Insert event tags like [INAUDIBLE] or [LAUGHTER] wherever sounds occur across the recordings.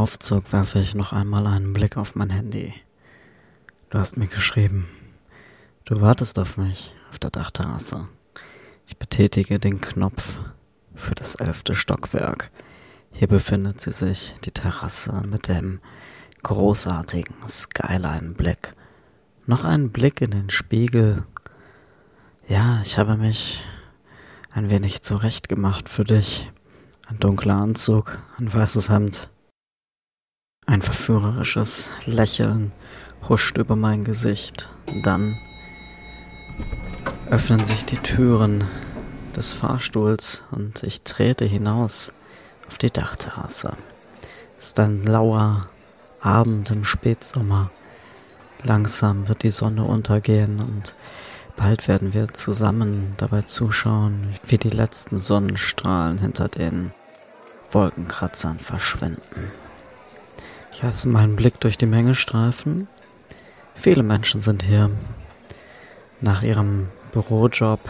Aufzug werfe ich noch einmal einen Blick auf mein Handy. Du hast mir geschrieben. Du wartest auf mich auf der Dachterrasse. Ich betätige den Knopf für das elfte Stockwerk. Hier befindet sie sich, die Terrasse mit dem großartigen Skyline-Blick. Noch ein Blick in den Spiegel. Ja, ich habe mich ein wenig zurechtgemacht für dich. Ein dunkler Anzug, ein weißes Hemd. Ein verführerisches Lächeln huscht über mein Gesicht. Dann öffnen sich die Türen des Fahrstuhls und ich trete hinaus auf die Dachterrasse. Es ist ein lauer Abend im Spätsommer. Langsam wird die Sonne untergehen und bald werden wir zusammen dabei zuschauen, wie die letzten Sonnenstrahlen hinter den Wolkenkratzern verschwinden. Ich lasse meinen Blick durch die Menge streifen. Viele Menschen sind hier. Nach ihrem Bürojob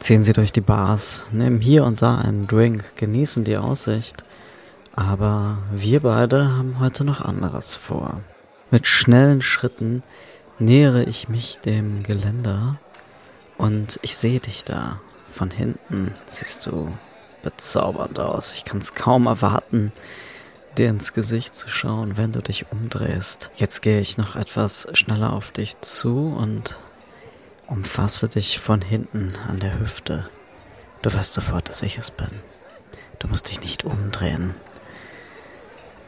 ziehen sie durch die Bars, nehmen hier und da einen Drink, genießen die Aussicht aber wir beide haben heute noch anderes vor. Mit schnellen Schritten nähere ich mich dem Geländer und ich sehe dich da. Von hinten siehst du bezaubernd aus. Ich kann es kaum erwarten, dir ins Gesicht zu schauen, wenn du dich umdrehst. Jetzt gehe ich noch etwas schneller auf dich zu und umfasse dich von hinten an der Hüfte. Du weißt sofort, dass ich es bin. Du musst dich nicht umdrehen.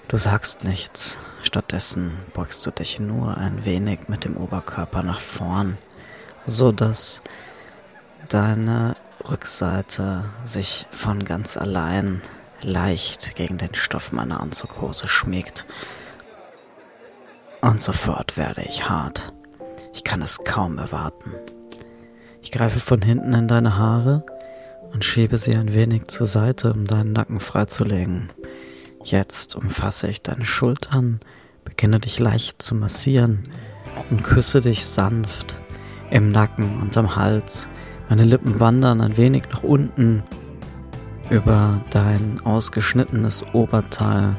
Du sagst nichts, stattdessen beugst du dich nur ein wenig mit dem Oberkörper nach vorn, so dass deine Rückseite sich von ganz allein leicht gegen den Stoff meiner Anzughose schmiegt. Und sofort werde ich hart. Ich kann es kaum erwarten. Ich greife von hinten in deine Haare und schiebe sie ein wenig zur Seite, um deinen Nacken freizulegen. Jetzt umfasse ich deine Schultern, beginne dich leicht zu massieren und küsse dich sanft im Nacken und am Hals. Meine Lippen wandern ein wenig nach unten über dein ausgeschnittenes Oberteil,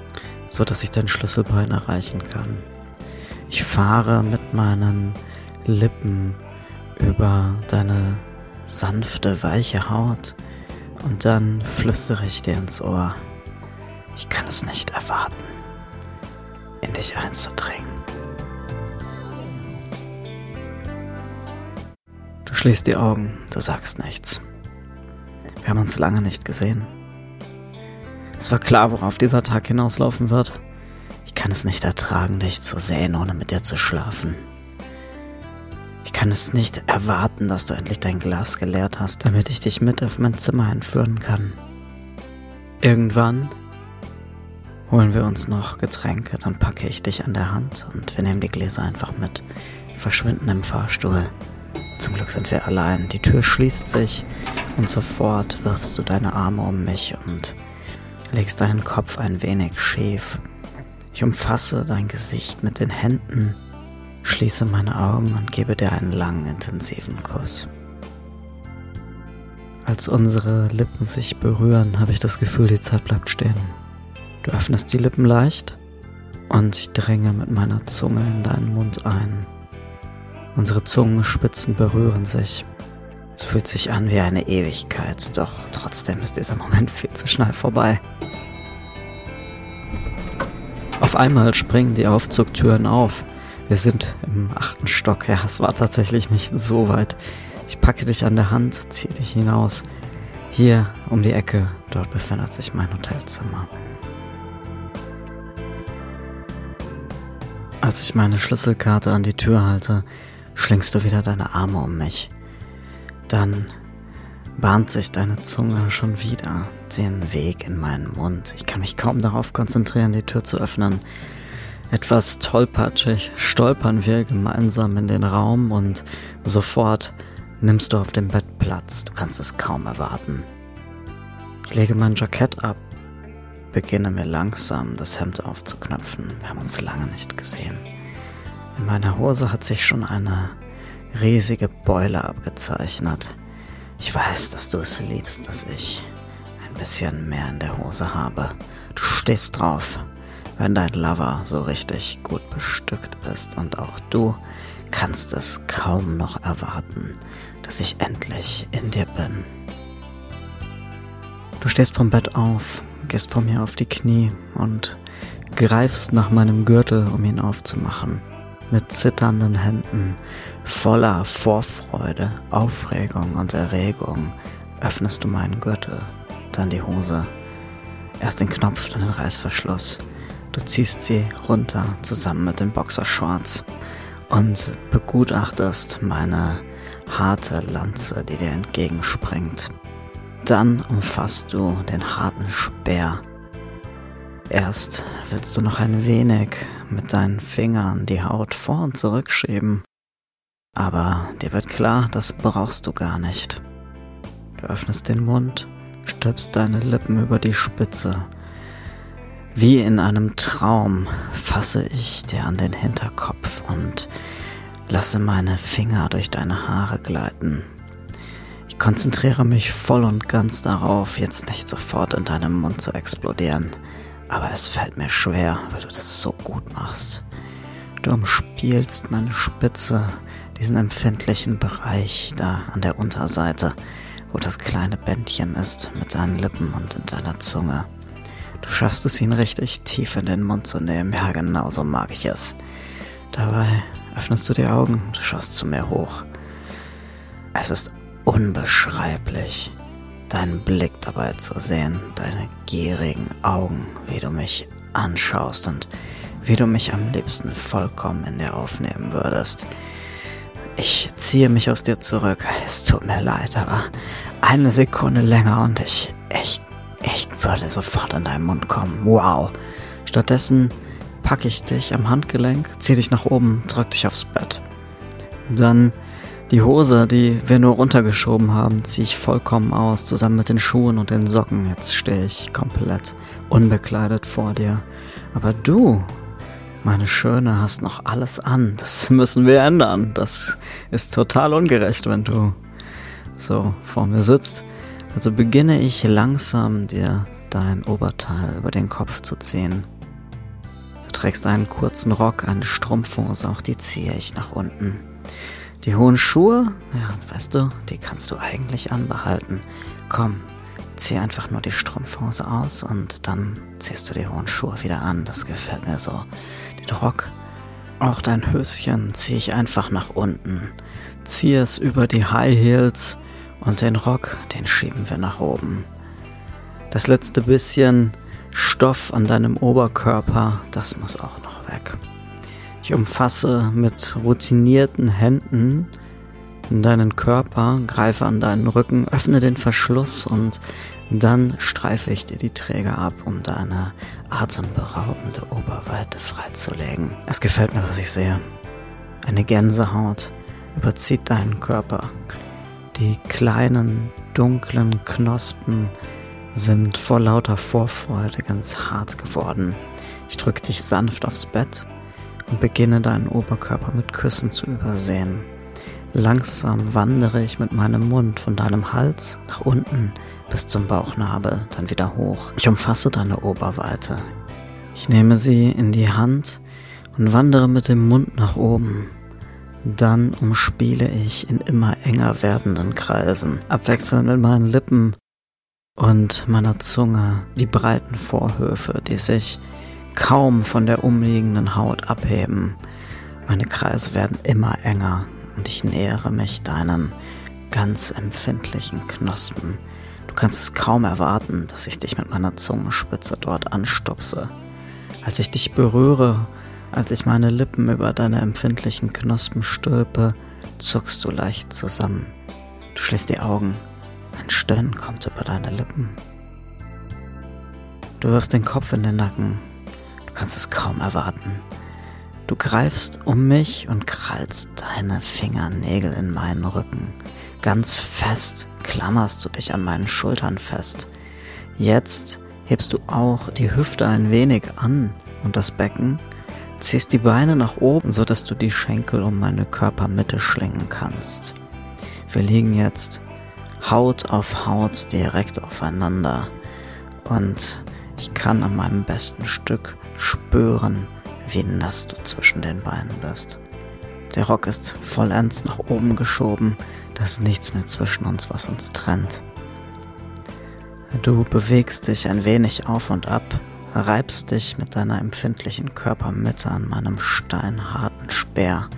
so dass ich dein Schlüsselbein erreichen kann. Ich fahre mit meinen Lippen über deine sanfte, weiche Haut und dann flüstere ich dir ins Ohr. Ich kann es nicht erwarten, in dich einzudringen. Du schließt die Augen, du sagst nichts. Wir haben uns lange nicht gesehen. Es war klar, worauf dieser Tag hinauslaufen wird. Ich kann es nicht ertragen, dich zu sehen, ohne mit dir zu schlafen. Ich kann es nicht erwarten, dass du endlich dein Glas geleert hast, damit ich dich mit auf mein Zimmer entführen kann. Irgendwann holen wir uns noch Getränke, dann packe ich dich an der Hand und wir nehmen die Gläser einfach mit, verschwinden im Fahrstuhl. Zum Glück sind wir allein. Die Tür schließt sich und sofort wirfst du deine Arme um mich und legst deinen Kopf ein wenig schief. Ich umfasse dein Gesicht mit den Händen, schließe meine Augen und gebe dir einen langen, intensiven Kuss. Als unsere Lippen sich berühren, habe ich das Gefühl, die Zeit bleibt stehen. Du öffnest die Lippen leicht und ich dränge mit meiner Zunge in deinen Mund ein. Unsere Zungenspitzen berühren sich. Es fühlt sich an wie eine Ewigkeit, doch trotzdem ist dieser Moment viel zu schnell vorbei. Auf einmal springen die Aufzugtüren auf. Wir sind im achten Stock. Ja, es war tatsächlich nicht so weit. Ich packe dich an der Hand, ziehe dich hinaus. Hier um die Ecke, dort befindet sich mein Hotelzimmer. Als ich meine Schlüsselkarte an die Tür halte, schlingst du wieder deine Arme um mich. Dann bahnt sich deine Zunge schon wieder den Weg in meinen Mund. Ich kann mich kaum darauf konzentrieren, die Tür zu öffnen. Etwas tollpatschig stolpern wir gemeinsam in den Raum und sofort nimmst du auf dem Bett Platz. Du kannst es kaum erwarten. Ich lege mein Jackett ab beginne mir langsam das Hemd aufzuknöpfen. Wir haben uns lange nicht gesehen. In meiner Hose hat sich schon eine riesige Beule abgezeichnet. Ich weiß, dass du es liebst, dass ich ein bisschen mehr in der Hose habe. Du stehst drauf. wenn dein Lover so richtig gut bestückt ist und auch du kannst es kaum noch erwarten, dass ich endlich in dir bin. Du stehst vom Bett auf, gehst vor mir auf die Knie und greifst nach meinem Gürtel, um ihn aufzumachen. Mit zitternden Händen, voller Vorfreude, Aufregung und Erregung öffnest du meinen Gürtel, dann die Hose. Erst den Knopf, dann den Reißverschluss. Du ziehst sie runter zusammen mit den Boxershorts und begutachtest meine harte Lanze, die dir entgegenspringt. Dann umfasst du den harten Speer. Erst willst du noch ein wenig mit deinen Fingern die Haut vor und zurückschieben. Aber dir wird klar, das brauchst du gar nicht. Du öffnest den Mund, stülpst deine Lippen über die Spitze. Wie in einem Traum fasse ich dir an den Hinterkopf und lasse meine Finger durch deine Haare gleiten. Ich konzentriere mich voll und ganz darauf, jetzt nicht sofort in deinem Mund zu explodieren. Aber es fällt mir schwer, weil du das so gut machst. Du umspielst meine Spitze, diesen empfindlichen Bereich da an der Unterseite, wo das kleine Bändchen ist, mit deinen Lippen und in deiner Zunge. Du schaffst es, ihn richtig tief in den Mund zu nehmen. Ja, genau so mag ich es. Dabei öffnest du die Augen, du schaust zu mir hoch. Es ist unbeschreiblich, deinen Blick dabei zu sehen, deine gierigen Augen, wie du mich anschaust und wie du mich am liebsten vollkommen in dir aufnehmen würdest. Ich ziehe mich aus dir zurück. Es tut mir leid, aber eine Sekunde länger und ich, ich, ich würde sofort in deinen Mund kommen. Wow. Stattdessen packe ich dich am Handgelenk, zieh dich nach oben, drück dich aufs Bett. Dann die Hose, die wir nur runtergeschoben haben, ziehe ich vollkommen aus, zusammen mit den Schuhen und den Socken. Jetzt stehe ich komplett unbekleidet vor dir. Aber du, meine Schöne, hast noch alles an. Das [LAUGHS] müssen wir ändern. Das ist total ungerecht, wenn du so vor mir sitzt. Also beginne ich langsam dir dein Oberteil über den Kopf zu ziehen. Du trägst einen kurzen Rock, eine Strumpfhose, auch die ziehe ich nach unten. Die hohen Schuhe, ja, weißt du, die kannst du eigentlich anbehalten. Komm, zieh einfach nur die Strumpfhose aus und dann ziehst du die hohen Schuhe wieder an. Das gefällt mir so. Den Rock, auch dein Höschen ziehe ich einfach nach unten. Zieh es über die High Heels und den Rock, den schieben wir nach oben. Das letzte bisschen Stoff an deinem Oberkörper, das muss auch noch weg. Ich umfasse mit routinierten Händen deinen Körper, greife an deinen Rücken, öffne den Verschluss und dann streife ich dir die Träger ab, um deine atemberaubende Oberweite freizulegen. Es gefällt mir, was ich sehe. Eine Gänsehaut überzieht deinen Körper. Die kleinen, dunklen Knospen sind vor lauter Vorfreude ganz hart geworden. Ich drücke dich sanft aufs Bett und beginne deinen Oberkörper mit Küssen zu übersehen. Langsam wandere ich mit meinem Mund von deinem Hals nach unten bis zum Bauchnabel, dann wieder hoch. Ich umfasse deine Oberweite. Ich nehme sie in die Hand und wandere mit dem Mund nach oben. Dann umspiele ich in immer enger werdenden Kreisen, abwechselnd mit meinen Lippen und meiner Zunge die breiten Vorhöfe, die sich kaum von der umliegenden Haut abheben. Meine Kreise werden immer enger und ich nähere mich deinen ganz empfindlichen Knospen. Du kannst es kaum erwarten, dass ich dich mit meiner Zungenspitze dort anstupse. Als ich dich berühre, als ich meine Lippen über deine empfindlichen Knospen stülpe, zuckst du leicht zusammen. Du schließt die Augen. Ein Stöhnen kommt über deine Lippen. Du wirfst den Kopf in den Nacken kannst es kaum erwarten. Du greifst um mich und krallst deine Fingernägel in meinen Rücken. Ganz fest klammerst du dich an meinen Schultern fest. Jetzt hebst du auch die Hüfte ein wenig an und das Becken, ziehst die Beine nach oben, so dass du die Schenkel um meine Körpermitte schlingen kannst. Wir liegen jetzt Haut auf Haut direkt aufeinander und ich kann an meinem besten Stück spüren, wie nass du zwischen den Beinen bist. Der Rock ist vollends nach oben geschoben, da ist nichts mehr zwischen uns, was uns trennt. Du bewegst dich ein wenig auf und ab, reibst dich mit deiner empfindlichen Körpermitte an meinem steinharten Speer.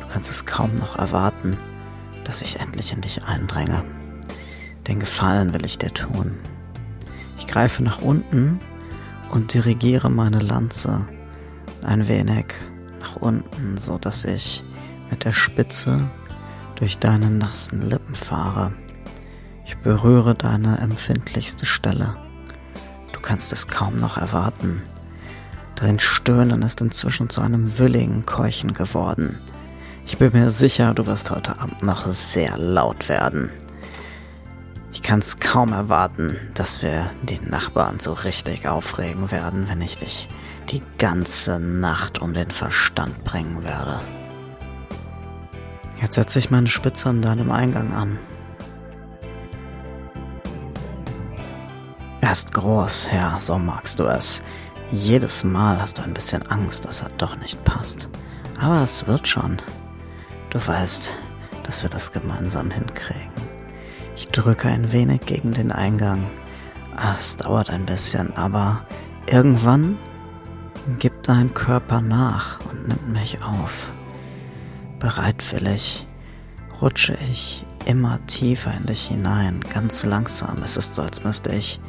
Du kannst es kaum noch erwarten, dass ich endlich in dich eindränge. Den Gefallen will ich dir tun. Ich greife nach unten und dirigiere meine Lanze ein wenig nach unten, so dass ich mit der Spitze durch deine nassen Lippen fahre. Ich berühre deine empfindlichste Stelle. Du kannst es kaum noch erwarten. Dein Stöhnen ist inzwischen zu einem willigen Keuchen geworden. Ich bin mir sicher, du wirst heute Abend noch sehr laut werden. Ich kann es kaum erwarten, dass wir die Nachbarn so richtig aufregen werden, wenn ich dich die ganze Nacht um den Verstand bringen werde. Jetzt setze ich meine Spitze an deinem Eingang an. Er ist groß, ja, so magst du es. Jedes Mal hast du ein bisschen Angst, dass er doch nicht passt. Aber es wird schon. Du weißt, dass wir das gemeinsam hinkriegen. Ich drücke ein wenig gegen den Eingang. Es dauert ein bisschen, aber irgendwann gibt dein Körper nach und nimmt mich auf. Bereitwillig rutsche ich immer tiefer in dich hinein, ganz langsam. Es ist so, als müsste ich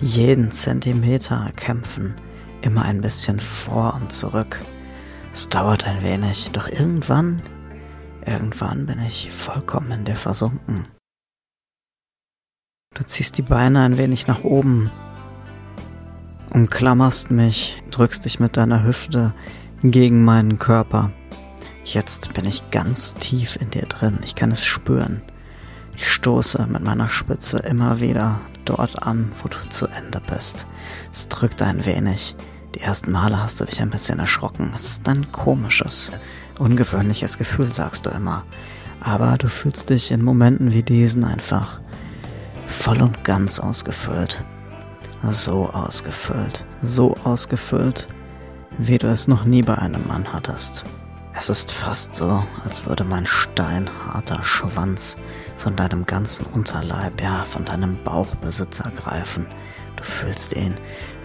jeden Zentimeter kämpfen, immer ein bisschen vor und zurück. Es dauert ein wenig, doch irgendwann, irgendwann bin ich vollkommen in dir versunken. Du ziehst die Beine ein wenig nach oben, umklammerst mich, drückst dich mit deiner Hüfte gegen meinen Körper. Jetzt bin ich ganz tief in dir drin, ich kann es spüren. Ich stoße mit meiner Spitze immer wieder dort an, wo du zu Ende bist. Es drückt ein wenig. Die ersten Male hast du dich ein bisschen erschrocken. Es ist ein komisches, ungewöhnliches Gefühl, sagst du immer. Aber du fühlst dich in Momenten wie diesen einfach voll und ganz ausgefüllt. So ausgefüllt, so ausgefüllt, wie du es noch nie bei einem Mann hattest. Es ist fast so, als würde mein steinharter Schwanz von deinem ganzen Unterleib, ja, von deinem Bauchbesitz ergreifen. Du fühlst ihn,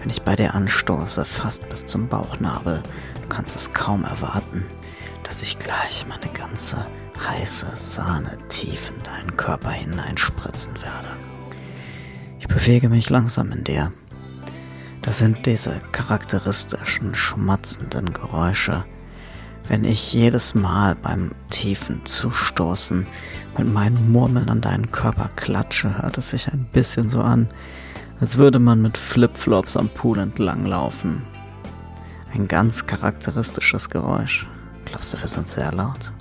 wenn ich bei dir anstoße, fast bis zum Bauchnabel. Du kannst es kaum erwarten, dass ich gleich meine ganze heiße Sahne tief in deinen Körper hineinspritzen werde. Ich bewege mich langsam in dir. Das sind diese charakteristischen, schmatzenden Geräusche, wenn ich jedes Mal beim tiefen Zustoßen mit meinen Murmeln an deinen Körper klatsche, hört es sich ein bisschen so an, als würde man mit Flipflops am Pool entlanglaufen. Ein ganz charakteristisches Geräusch. Glaubst du, wir sind sehr laut?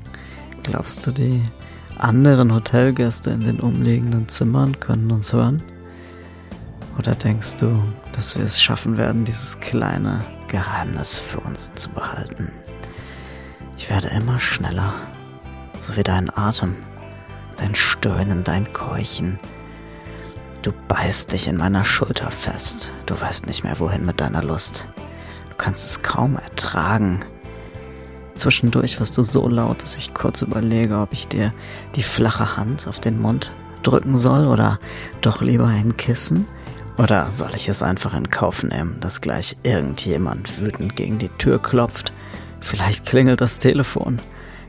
Glaubst du, die anderen Hotelgäste in den umliegenden Zimmern können uns hören? Oder denkst du, dass wir es schaffen werden, dieses kleine Geheimnis für uns zu behalten? Ich werde immer schneller, so wie dein Atem, dein Stöhnen, dein Keuchen. Du beißt dich in meiner Schulter fest. Du weißt nicht mehr, wohin mit deiner Lust. Du kannst es kaum ertragen. Zwischendurch wirst du so laut, dass ich kurz überlege, ob ich dir die flache Hand auf den Mund drücken soll oder doch lieber ein Kissen. Oder soll ich es einfach in Kauf nehmen, dass gleich irgendjemand wütend gegen die Tür klopft Vielleicht klingelt das Telefon.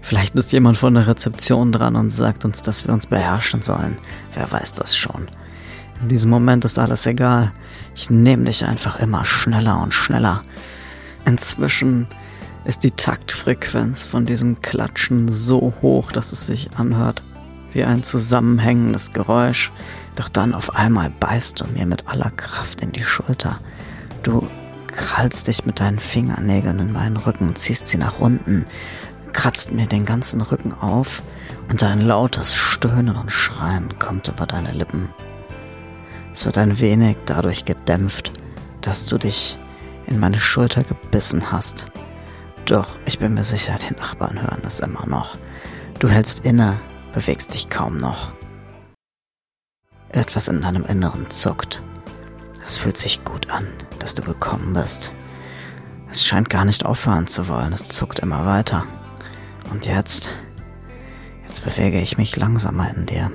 Vielleicht ist jemand von der Rezeption dran und sagt uns, dass wir uns beherrschen sollen. Wer weiß das schon. In diesem Moment ist alles egal. Ich nehme dich einfach immer schneller und schneller. Inzwischen ist die Taktfrequenz von diesem Klatschen so hoch, dass es sich anhört wie ein zusammenhängendes Geräusch. Doch dann auf einmal beißt du mir mit aller Kraft in die Schulter. Du krallst dich mit deinen Fingernägeln in meinen Rücken, ziehst sie nach unten, kratzt mir den ganzen Rücken auf und ein lautes Stöhnen und Schreien kommt über deine Lippen. Es wird ein wenig dadurch gedämpft, dass du dich in meine Schulter gebissen hast. Doch ich bin mir sicher, die Nachbarn hören es immer noch. Du hältst inne, bewegst dich kaum noch. Etwas in deinem Inneren zuckt. Es fühlt sich gut an, dass du gekommen bist. Es scheint gar nicht aufhören zu wollen, es zuckt immer weiter. Und jetzt, jetzt bewege ich mich langsamer in dir.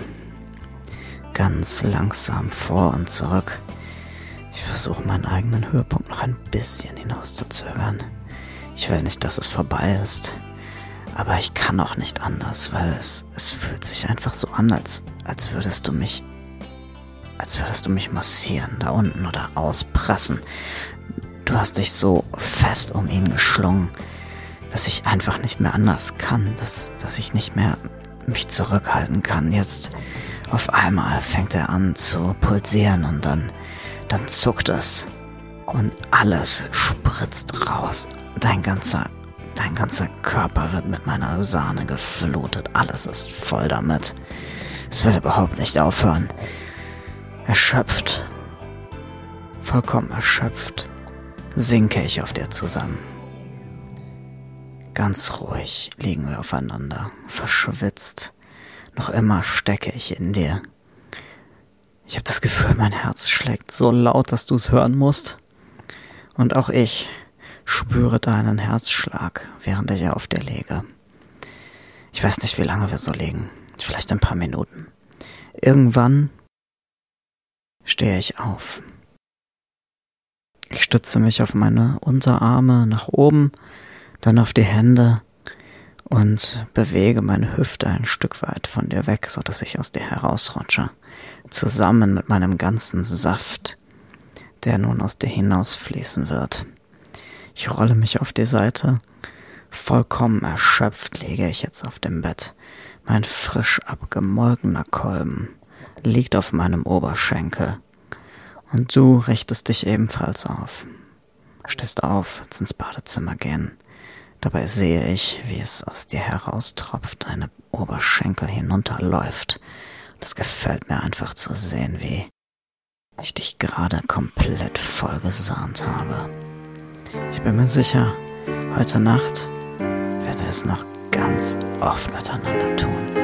Ganz langsam vor und zurück. Ich versuche meinen eigenen Höhepunkt noch ein bisschen hinauszuzögern. Ich will nicht, dass es vorbei ist. Aber ich kann auch nicht anders, weil es, es fühlt sich einfach so an, als, als würdest du mich. Als würdest du mich massieren, da unten oder auspressen. Du hast dich so fest um ihn geschlungen, dass ich einfach nicht mehr anders kann, dass, dass ich nicht mehr mich zurückhalten kann. Jetzt auf einmal fängt er an zu pulsieren und dann, dann zuckt es. Und alles spritzt raus. Dein ganzer, dein ganzer Körper wird mit meiner Sahne geflutet. Alles ist voll damit. Es will überhaupt nicht aufhören. Erschöpft. Vollkommen erschöpft sinke ich auf dir zusammen. Ganz ruhig liegen wir aufeinander, verschwitzt. Noch immer stecke ich in dir. Ich habe das Gefühl, mein Herz schlägt so laut, dass du es hören musst. Und auch ich spüre deinen Herzschlag, während ich auf dir lege. Ich weiß nicht, wie lange wir so liegen. Vielleicht ein paar Minuten. Irgendwann stehe ich auf. Ich stütze mich auf meine Unterarme nach oben, dann auf die Hände und bewege meine Hüfte ein Stück weit von dir weg, so dass ich aus dir herausrutsche, zusammen mit meinem ganzen Saft, der nun aus dir hinausfließen wird. Ich rolle mich auf die Seite, vollkommen erschöpft liege ich jetzt auf dem Bett. Mein frisch abgemolkener Kolben liegt auf meinem Oberschenkel und du richtest dich ebenfalls auf. Stehst auf, willst ins Badezimmer gehen. Dabei sehe ich, wie es aus dir heraustropft, deine Oberschenkel hinunterläuft. Das gefällt mir einfach zu sehen, wie ich dich gerade komplett vollgesahnt habe. Ich bin mir sicher, heute Nacht werden wir es noch ganz oft miteinander tun.